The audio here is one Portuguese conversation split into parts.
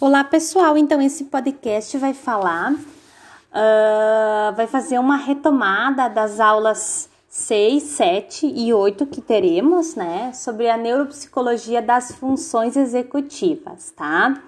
Olá pessoal, então esse podcast vai falar, uh, vai fazer uma retomada das aulas 6, 7 e 8 que teremos, né, sobre a neuropsicologia das funções executivas, tá?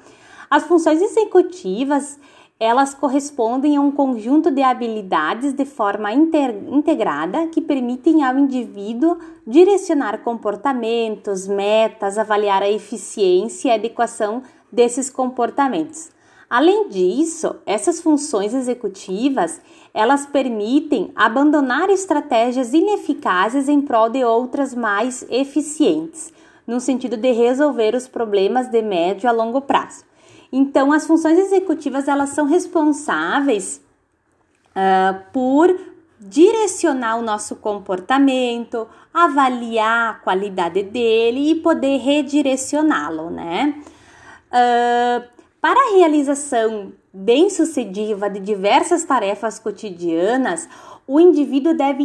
As funções executivas elas correspondem a um conjunto de habilidades de forma integrada que permitem ao indivíduo direcionar comportamentos, metas, avaliar a eficiência e adequação desses comportamentos. Além disso, essas funções executivas, elas permitem abandonar estratégias ineficazes em prol de outras mais eficientes, no sentido de resolver os problemas de médio a longo prazo. Então, as funções executivas, elas são responsáveis uh, por direcionar o nosso comportamento, avaliar a qualidade dele e poder redirecioná-lo, né? Uh, para a realização bem-sucedida de diversas tarefas cotidianas, o indivíduo deve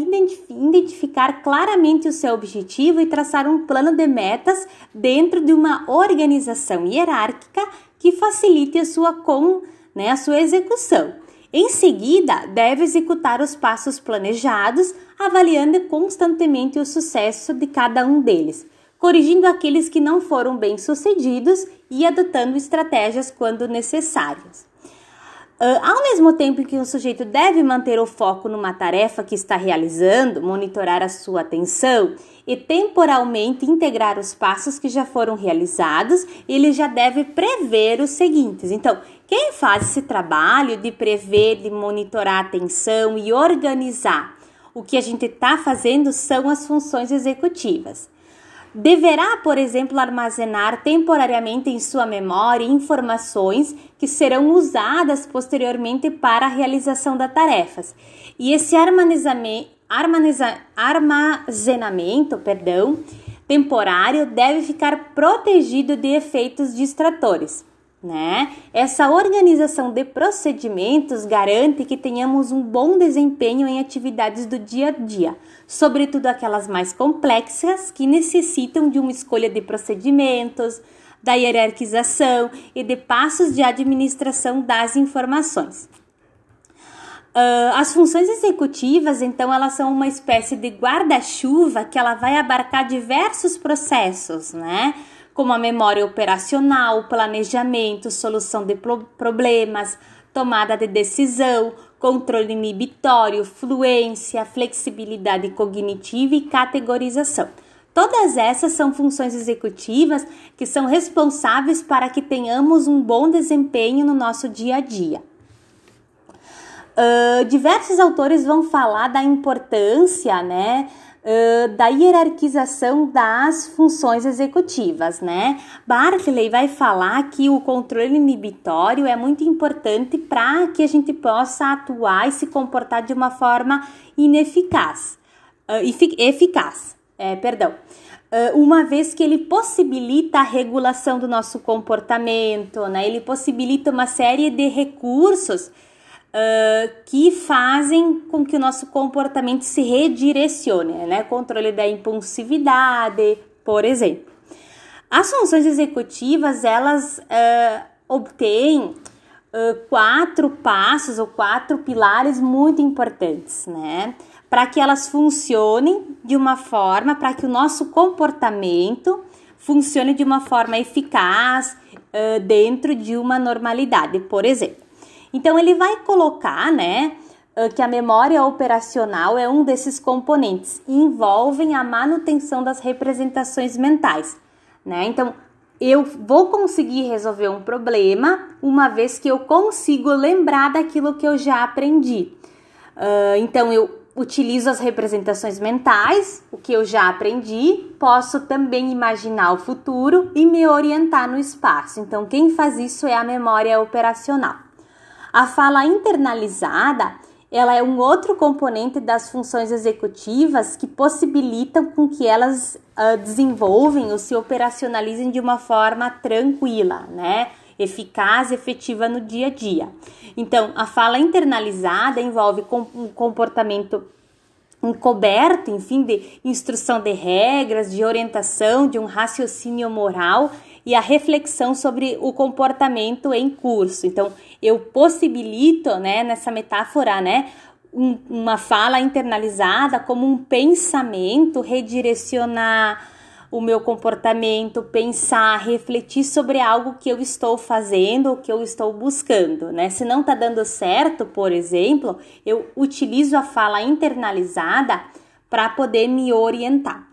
identificar claramente o seu objetivo e traçar um plano de metas dentro de uma organização hierárquica que facilite a sua, com, né, a sua execução. Em seguida, deve executar os passos planejados, avaliando constantemente o sucesso de cada um deles corrigindo aqueles que não foram bem sucedidos e adotando estratégias quando necessárias. Uh, ao mesmo tempo que o sujeito deve manter o foco numa tarefa que está realizando, monitorar a sua atenção e temporalmente integrar os passos que já foram realizados, ele já deve prever os seguintes. Então, quem faz esse trabalho de prever, de monitorar a atenção e organizar o que a gente está fazendo são as funções executivas. Deverá, por exemplo, armazenar temporariamente em sua memória informações que serão usadas posteriormente para a realização das tarefas. E esse armazenamento, perdão, temporário deve ficar protegido de efeitos distratores né? Essa organização de procedimentos garante que tenhamos um bom desempenho em atividades do dia a dia, sobretudo aquelas mais complexas que necessitam de uma escolha de procedimentos, da hierarquização e de passos de administração das informações. Uh, as funções executivas, então, elas são uma espécie de guarda-chuva que ela vai abarcar diversos processos, né? Como a memória operacional, planejamento, solução de problemas, tomada de decisão, controle inibitório, fluência, flexibilidade cognitiva e categorização. Todas essas são funções executivas que são responsáveis para que tenhamos um bom desempenho no nosso dia a dia. Uh, diversos autores vão falar da importância, né, da hierarquização das funções executivas, né? Barclay vai falar que o controle inibitório é muito importante para que a gente possa atuar e se comportar de uma forma ineficaz, uh, eficaz, é, perdão. Uma vez que ele possibilita a regulação do nosso comportamento, né? Ele possibilita uma série de recursos uh, que fazem com que o nosso comportamento se redirecione, né? Controle da impulsividade, por exemplo. As funções executivas, elas uh, obtêm uh, quatro passos ou quatro pilares muito importantes, né? Para que elas funcionem de uma forma, para que o nosso comportamento funcione de uma forma eficaz uh, dentro de uma normalidade, por exemplo. Então ele vai colocar, né, que a memória operacional é um desses componentes e envolvem a manutenção das representações mentais, né? Então eu vou conseguir resolver um problema uma vez que eu consigo lembrar daquilo que eu já aprendi. Uh, então eu utilizo as representações mentais, o que eu já aprendi, posso também imaginar o futuro e me orientar no espaço. Então, quem faz isso é a memória operacional. A fala internalizada, ela é um outro componente das funções executivas que possibilitam com que elas uh, desenvolvem ou se operacionalizem de uma forma tranquila, né? Eficaz, efetiva no dia a dia. Então, a fala internalizada envolve um comportamento encoberto, enfim, de instrução de regras, de orientação, de um raciocínio moral e a reflexão sobre o comportamento em curso. Então, eu possibilito, né, nessa metáfora, né, um, uma fala internalizada como um pensamento, redirecionar o meu comportamento, pensar, refletir sobre algo que eu estou fazendo, o que eu estou buscando, né? Se não está dando certo, por exemplo, eu utilizo a fala internalizada para poder me orientar.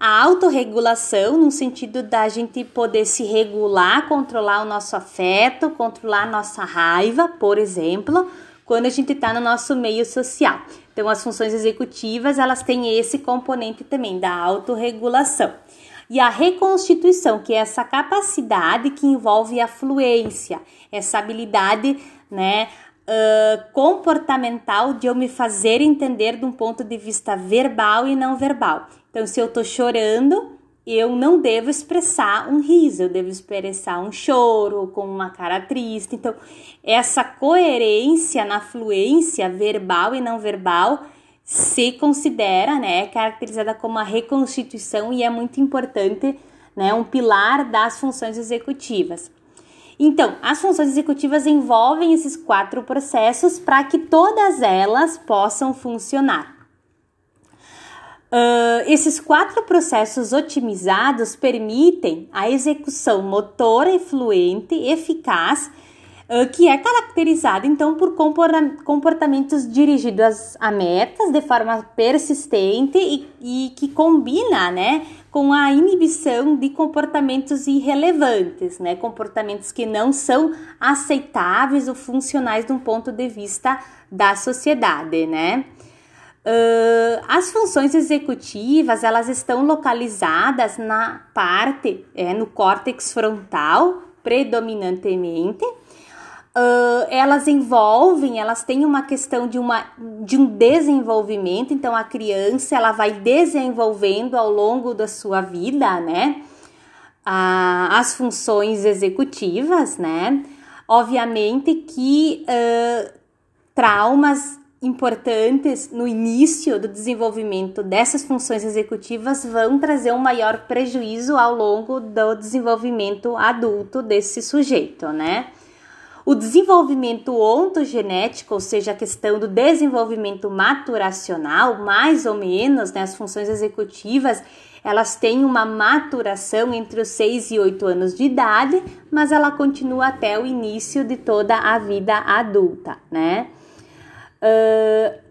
A autorregulação, no sentido da gente poder se regular, controlar o nosso afeto, controlar a nossa raiva, por exemplo, quando a gente está no nosso meio social. Então, as funções executivas, elas têm esse componente também da autorregulação. E a reconstituição, que é essa capacidade que envolve a fluência, essa habilidade, né, uh, comportamental de eu me fazer entender de um ponto de vista verbal e não verbal. Então, se eu tô chorando, eu não devo expressar um riso, eu devo expressar um choro com uma cara triste. Então, essa coerência na fluência verbal e não verbal se considera, né, caracterizada como a reconstituição e é muito importante, né, um pilar das funções executivas. Então, as funções executivas envolvem esses quatro processos para que todas elas possam funcionar. Esses quatro processos otimizados permitem a execução motora e fluente eficaz, uh, que é caracterizada então por comportamentos dirigidos a metas de forma persistente e, e que combina né, com a inibição de comportamentos irrelevantes, né, comportamentos que não são aceitáveis ou funcionais de um ponto de vista da sociedade, né? Uh, as funções executivas elas estão localizadas na parte, é, no córtex frontal, predominantemente. Uh, elas envolvem, elas têm uma questão de, uma, de um desenvolvimento, então a criança ela vai desenvolvendo ao longo da sua vida, né? as funções executivas, né? Obviamente que traumas importantes no início do desenvolvimento dessas funções executivas vão trazer um maior prejuízo ao longo do desenvolvimento adulto desse sujeito, né? O desenvolvimento ontogenético, ou seja, a questão do desenvolvimento maturacional, mais ou menos, né, as funções executivas, elas têm uma maturação entre os 6 e 8 anos de idade, mas ela continua até o início de toda a vida adulta, né? Uh,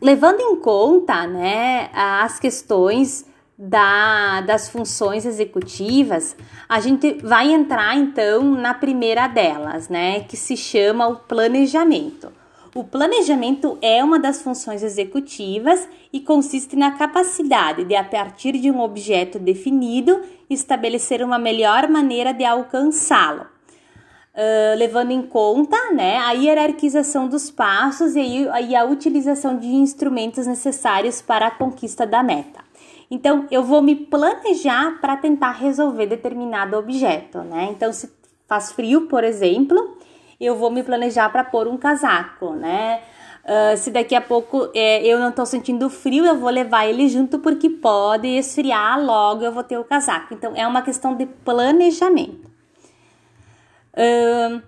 levando em conta né, as questões da, das funções executivas, a gente vai entrar então na primeira delas, né, que se chama o planejamento. O planejamento é uma das funções executivas e consiste na capacidade de, a partir de um objeto definido, estabelecer uma melhor maneira de alcançá-lo uh, levando em conta né, a hierarquização dos passos e, e a utilização de instrumentos necessários para a conquista da meta. Então, eu vou me planejar para tentar resolver determinado objeto, né? Então, se faz frio, por exemplo, eu vou me planejar para pôr um casaco, né? Uh, se daqui a pouco é, eu não estou sentindo frio, eu vou levar ele junto porque pode esfriar logo, eu vou ter o casaco. Então, é uma questão de planejamento. Uh,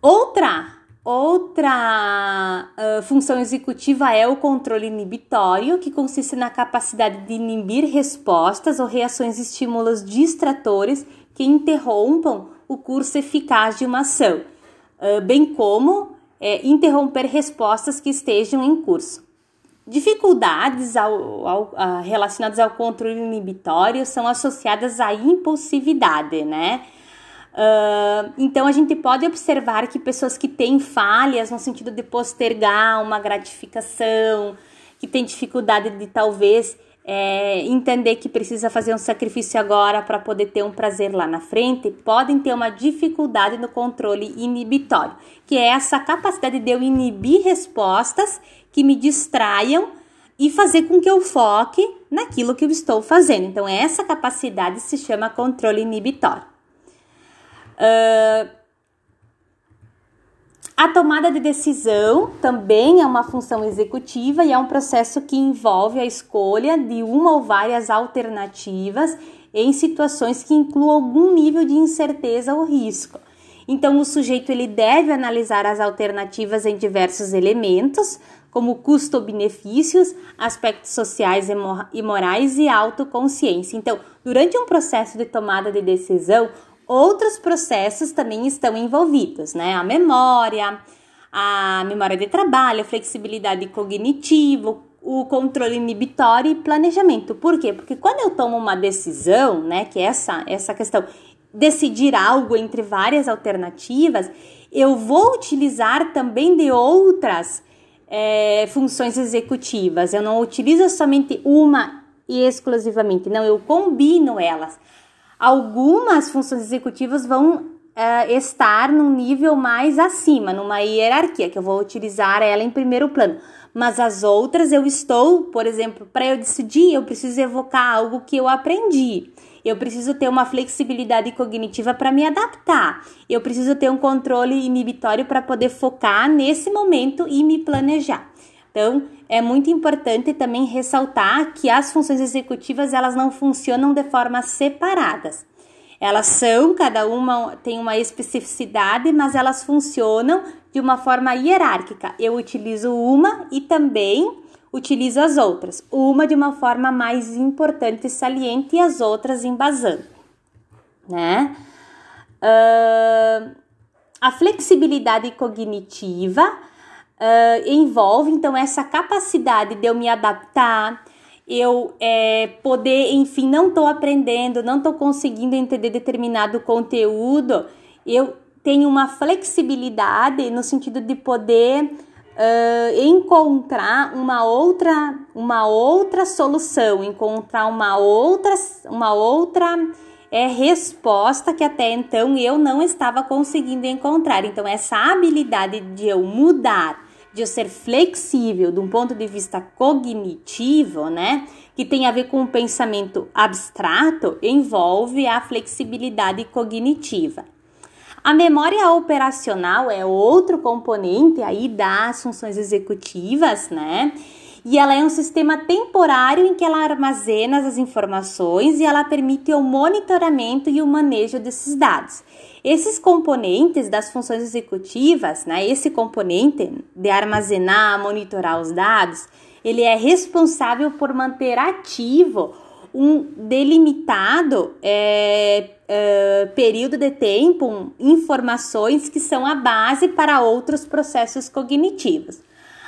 outra outra uh, função executiva é o controle inibitório, que consiste na capacidade de inibir respostas ou reações estímulos distratores que interrompam o curso eficaz de uma ação, uh, bem como é, interromper respostas que estejam em curso. Dificuldades ao, ao, a, relacionadas ao controle inibitório são associadas à impulsividade, né? Então a gente pode observar que pessoas que têm falhas no sentido de postergar uma gratificação, que têm dificuldade de talvez é, entender que precisa fazer um sacrifício agora para poder ter um prazer lá na frente, podem ter uma dificuldade no controle inibitório, que é essa capacidade de eu inibir respostas que me distraiam e fazer com que eu foque naquilo que eu estou fazendo. Então, essa capacidade se chama controle inibitório. Uh, a tomada de decisão também é uma função executiva e é um processo que envolve a escolha de uma ou várias alternativas em situações que incluam algum nível de incerteza ou risco. Então, o sujeito ele deve analisar as alternativas em diversos elementos, como custo-benefícios, aspectos sociais e morais e autoconsciência. Então, durante um processo de tomada de decisão, outros processos também estão envolvidos, né? A memória, a memória de trabalho, flexibilidade cognitiva, o controle inibitório e planejamento. Por quê? Porque quando eu tomo uma decisão, né, que é essa, essa questão, decidir algo entre várias alternativas, eu vou utilizar também de outras é, funções executivas. Eu não utilizo somente uma e exclusivamente, não, eu combino elas. Algumas funções executivas vão é, estar num nível mais acima, numa hierarquia, que eu vou utilizar ela em primeiro plano. Mas as outras eu estou, por exemplo, para eu decidir, eu preciso evocar algo que eu aprendi. Eu preciso ter uma flexibilidade cognitiva para me adaptar. Eu preciso ter um controle inibitório para poder focar nesse momento e me planejar. Então, é muito importante também ressaltar que as funções executivas elas não funcionam de forma separadas. Elas são, cada uma tem uma especificidade, mas elas funcionam de uma forma hierárquica. Eu utilizo uma e também utilizo as outras, uma de uma forma mais importante e saliente e as outras embasando, né? Uh, a flexibilidade cognitiva uh, envolve então essa capacidade de eu me adaptar, eu é, poder, enfim, não estou aprendendo, não estou conseguindo entender determinado conteúdo, eu tenho uma flexibilidade no sentido de poder uh, encontrar uma outra, uma outra solução, encontrar uma outra, uma outra é, resposta que até então eu não estava conseguindo encontrar. Então, essa habilidade de eu mudar, de ser flexível de um ponto de vista cognitivo, né? Que tem a ver com o pensamento abstrato, envolve a flexibilidade cognitiva. A memória operacional é outro componente aí das funções executivas, né? E ela é um sistema temporário em que ela armazena as informações e ela permite o monitoramento e o manejo desses dados. Esses componentes das funções executivas, né? Esse componente de armazenar, monitorar os dados, ele é responsável por manter ativo um delimitado é, é, período de tempo, informações que são a base para outros processos cognitivos.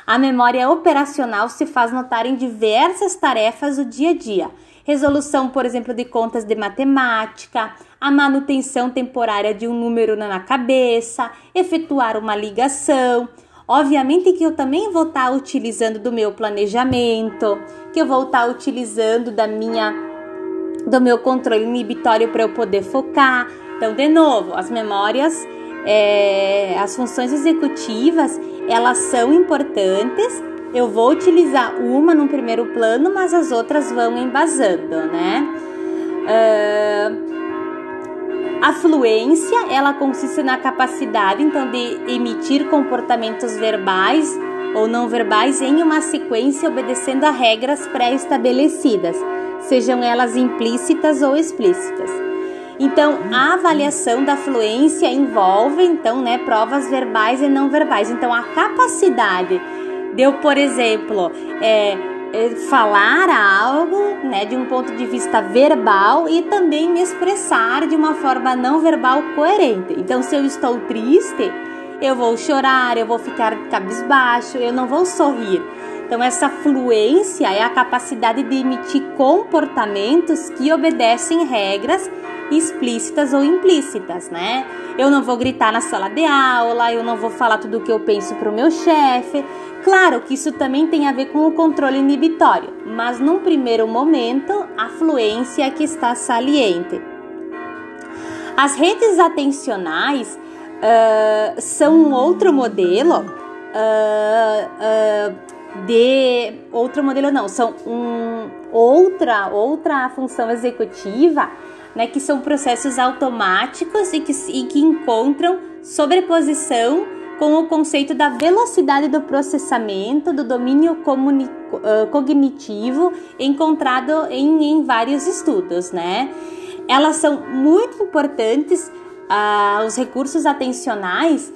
A memória operacional se faz notar em diversas tarefas do dia a dia. Resolução, por exemplo, de contas de matemática, a manutenção temporária de um número na cabeça, efetuar uma ligação, Obviamente que eu também vou estar utilizando do meu planejamento, que eu vou estar utilizando da minha do meu controle inibitório para eu poder focar. Então, de novo, as memórias, é, as funções executivas, elas são importantes. Eu vou utilizar uma no primeiro plano, mas as outras vão embasando, né? Uh, a fluência, ela consiste na capacidade então de emitir comportamentos verbais ou não verbais em uma sequência obedecendo a regras pré-estabelecidas, sejam elas implícitas ou explícitas. Então, a avaliação da fluência envolve então, né, provas verbais e não verbais. Então, a capacidade de eu, por exemplo, é, é, falar algo, né, de um ponto de vista verbal e também me expressar de uma forma não verbal coerente. Então, se eu estou triste, eu vou chorar, eu vou ficar cabisbaixo, eu não vou sorrir. Então, essa fluência é a capacidade de emitir comportamentos que obedecem regras explícitas ou implícitas, né? Eu não vou gritar na sala de aula, eu não vou falar tudo o que eu penso para o meu chefe. Claro que isso também tem a ver com o controle inibitório, mas num primeiro momento, a fluência é que está saliente. As redes atencionais uh, são um outro modelo uh, uh, de outro modelo não, são um, outra outra função executiva né, que são processos automáticos e que, e que encontram sobreposição com o conceito da velocidade do processamento, do domínio cognitivo encontrado em, em, vários estudos, né? Elas são muito importantes, uh, os recursos atencionais,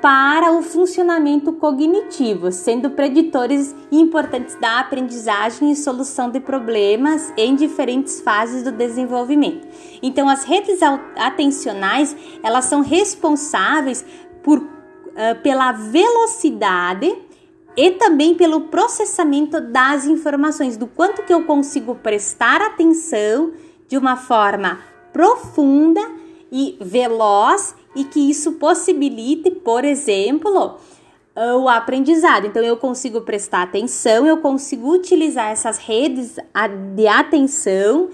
para o funcionamento cognitivo, sendo preditores importantes da aprendizagem e solução de problemas em diferentes fases do desenvolvimento. Então, as redes atencionais elas são responsáveis por, uh, pela velocidade e também pelo processamento das informações, do quanto que eu consigo prestar atenção de uma forma profunda e veloz e que isso possibilite, por exemplo, o aprendizado. Então, eu consigo prestar atenção, eu consigo utilizar essas redes de atenção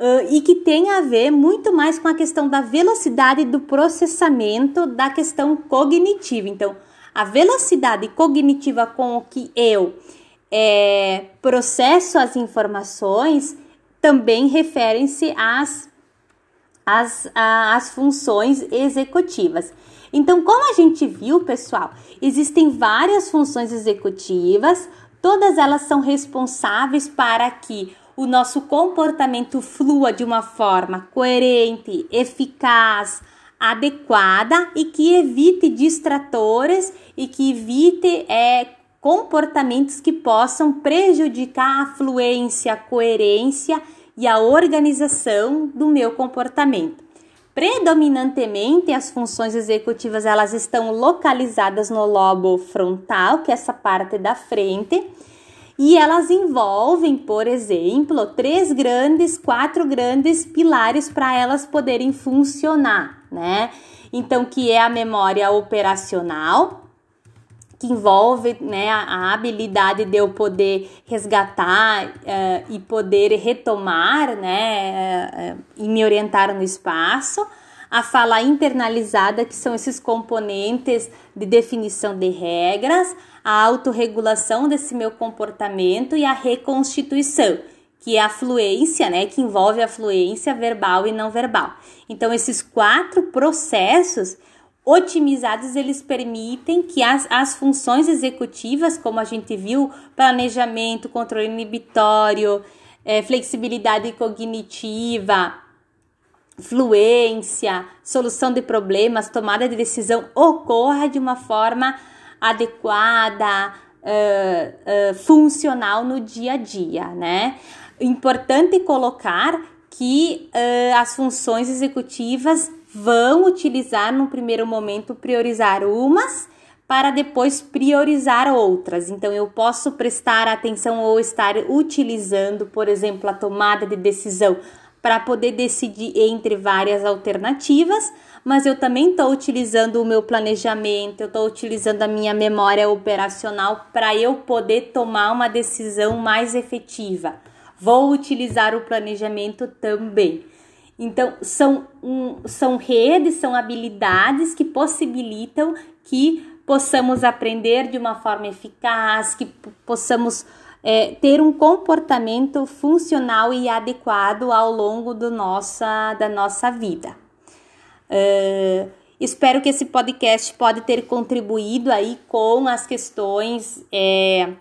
uh, e que tem a ver muito mais com a questão da velocidade do processamento da questão cognitiva. Então, a velocidade cognitiva com que eu é, processo as informações também referem-se às as, as funções executivas. Então, como a gente viu, pessoal, existem várias funções executivas, todas elas são responsáveis para que o nosso comportamento flua de uma forma coerente, eficaz, adequada e que evite distratores e que evite é, comportamentos que possam prejudicar a fluência, a coerência e a organização do meu comportamento. Predominantemente, as funções executivas elas estão localizadas no lobo frontal, que é essa parte da frente, e elas envolvem, por exemplo, três grandes, quatro grandes pilares para elas poderem funcionar, né? Então, que é a memória operacional, que envolve né, a, habilidade de eu poder resgatar uh, e poder retomar né, uh, e me orientar no espaço. A fala internalizada, que são esses componentes de definição de regras, a autorregulação desse meu comportamento e a reconstituição, que é a fluência, né, que envolve a fluência verbal e não verbal. Então, esses quatro processos otimizados, eles permitem que as, as funções executivas, como a gente viu, planejamento, controle inibitório, é, flexibilidade cognitiva, fluência, solução de problemas, tomada de decisão, ocorra de uma forma adequada, uh, uh, funcional no dia a dia, né? Importante colocar que uh, as funções executivas vão utilizar no primeiro momento priorizar umas para depois priorizar outras. Então eu posso prestar atenção ou estar utilizando, por exemplo, a tomada de decisão para poder decidir entre várias alternativas, mas eu também estou utilizando o meu planejamento, eu estou utilizando a minha memória operacional para eu poder tomar uma decisão mais efetiva. Vou utilizar o planejamento também. Então, são, um, são redes, são habilidades que possibilitam que possamos aprender de uma forma eficaz, que possamos é, ter um comportamento funcional e adequado ao longo do nossa, da nossa vida. Uh, espero que esse podcast pode ter contribuído aí com as questões é,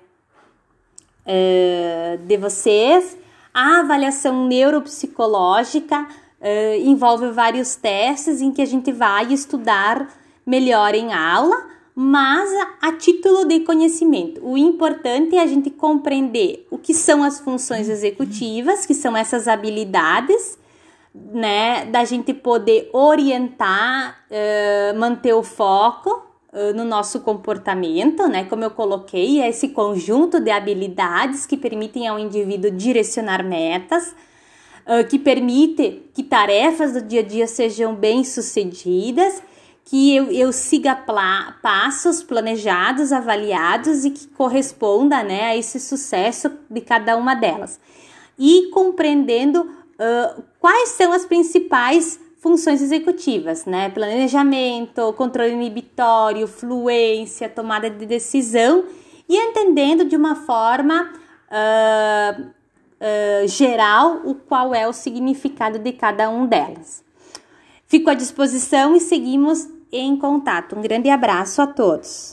é, de vocês. A avaliação neuropsicológica Uh, envolve vários testes em que a gente vai estudar melhor em aula, mas a, a, título de conhecimento. O importante é a gente compreender o que são as funções executivas, que são essas habilidades, né, da gente poder orientar, uh, manter o foco uh, no nosso comportamento, né, como eu coloquei, é esse conjunto de habilidades que permitem ao indivíduo direcionar metas uh, que permite que tarefas do dia a dia sejam bem sucedidas, que eu, eu siga pla passos planejados, avaliados e que corresponda né, a esse sucesso de cada uma delas. E compreendendo uh, quais são as principais funções executivas, né? Planejamento, controle inibitório, fluência, tomada de decisão e entendendo de uma forma uh, uh, geral o qual é o significado de cada um delas. Fico à disposição e seguimos em contato. Um grande abraço a todos.